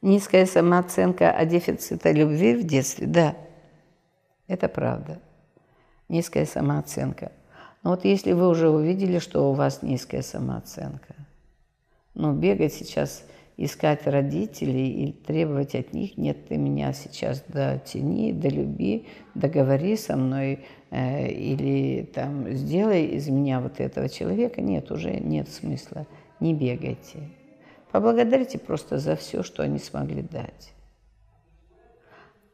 Низкая самооценка, а дефицита любви в детстве, да, это правда. Низкая самооценка. Но вот если вы уже увидели, что у вас низкая самооценка, ну, бегать сейчас, искать родителей и требовать от них, нет, ты меня сейчас дотяни, долюби, договори со мной, э, или там сделай из меня вот этого человека, нет, уже нет смысла, не бегайте. Поблагодарите просто за все, что они смогли дать.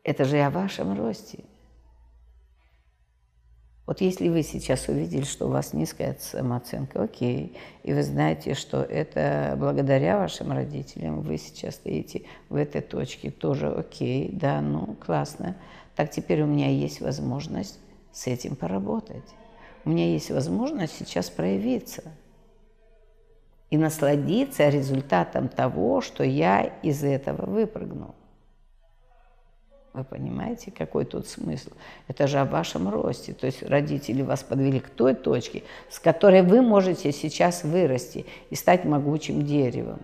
Это же о вашем росте. Вот если вы сейчас увидели, что у вас низкая самооценка, окей, и вы знаете, что это благодаря вашим родителям вы сейчас стоите в этой точке, тоже окей, да, ну, классно. Так теперь у меня есть возможность с этим поработать. У меня есть возможность сейчас проявиться и насладиться результатом того, что я из этого выпрыгнул. Вы понимаете, какой тут смысл? Это же о вашем росте. То есть родители вас подвели к той точке, с которой вы можете сейчас вырасти и стать могучим деревом.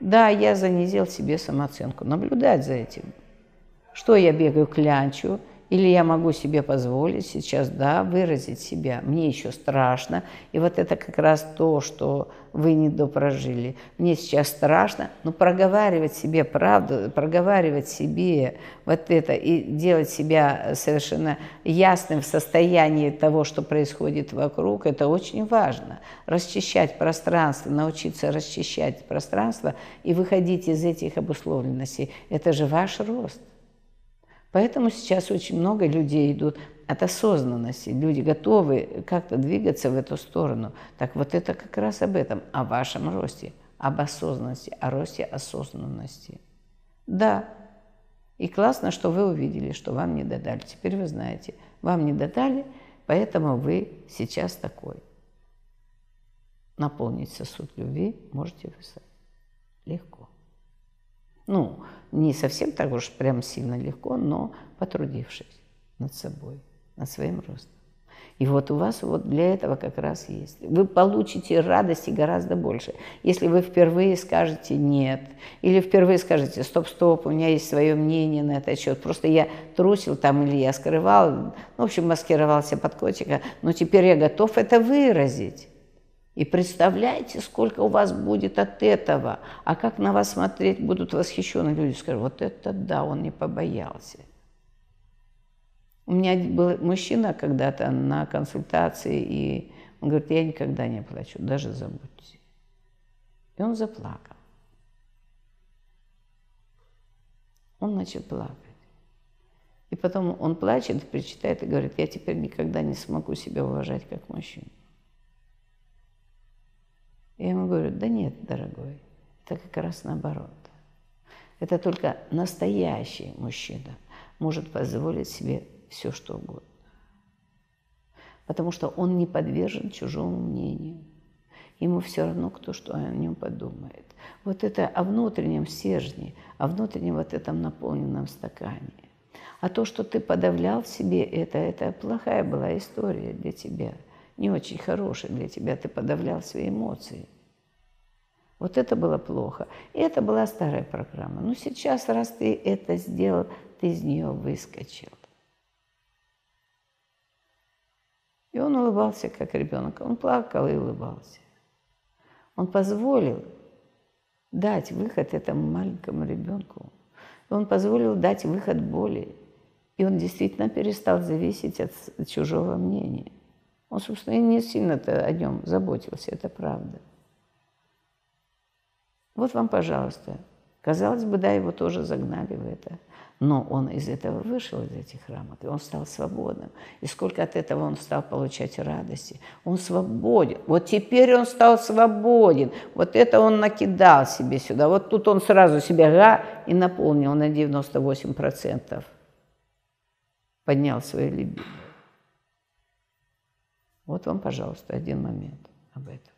Да, я занизил себе самооценку. Наблюдать за этим. Что я бегаю клянчу, или я могу себе позволить сейчас, да, выразить себя. Мне еще страшно. И вот это как раз то, что вы не допрожили. Мне сейчас страшно. Но проговаривать себе правду, проговаривать себе вот это и делать себя совершенно ясным в состоянии того, что происходит вокруг, это очень важно. Расчищать пространство, научиться расчищать пространство и выходить из этих обусловленностей. Это же ваш рост. Поэтому сейчас очень много людей идут от осознанности. Люди готовы как-то двигаться в эту сторону. Так вот это как раз об этом, о вашем росте, об осознанности, о росте осознанности. Да, и классно, что вы увидели, что вам не додали. Теперь вы знаете, вам не додали, поэтому вы сейчас такой. Наполнить сосуд любви можете вы сами. Легко. Ну, не совсем так уж прям сильно легко, но потрудившись над собой, над своим ростом. И вот у вас вот для этого как раз есть. Вы получите радости гораздо больше. Если вы впервые скажете «нет», или впервые скажете «стоп-стоп, у меня есть свое мнение на этот счет, просто я трусил там или я скрывал, ну, в общем, маскировался под котика, но теперь я готов это выразить». И представляете, сколько у вас будет от этого. А как на вас смотреть будут восхищенные люди. Скажут, вот это да, он не побоялся. У меня был мужчина когда-то на консультации, и он говорит, я никогда не плачу, даже забудьте. И он заплакал. Он начал плакать. И потом он плачет, причитает и говорит, я теперь никогда не смогу себя уважать как мужчину. Говорю, да нет, дорогой, это как раз наоборот. Это только настоящий мужчина может позволить себе все, что угодно. Потому что он не подвержен чужому мнению. Ему все равно, кто что о нем подумает. Вот это о внутреннем стержне, о внутреннем вот этом наполненном стакане. А то, что ты подавлял в себе, это, это плохая была история для тебя – не очень хороший для тебя, ты подавлял свои эмоции. Вот это было плохо. И это была старая программа. Но сейчас, раз ты это сделал, ты из нее выскочил. И он улыбался, как ребенок. Он плакал и улыбался. Он позволил дать выход этому маленькому ребенку. Он позволил дать выход боли. И он действительно перестал зависеть от чужого мнения. Он, собственно, и не сильно-то о нем заботился, это правда. Вот вам, пожалуйста. Казалось бы, да, его тоже загнали в это. Но он из этого вышел, из этих рамок, и он стал свободным. И сколько от этого он стал получать радости. Он свободен. Вот теперь он стал свободен. Вот это он накидал себе сюда. Вот тут он сразу себя га и наполнил на 98%. Поднял свою любимую. Вот вам, пожалуйста, один момент об этом.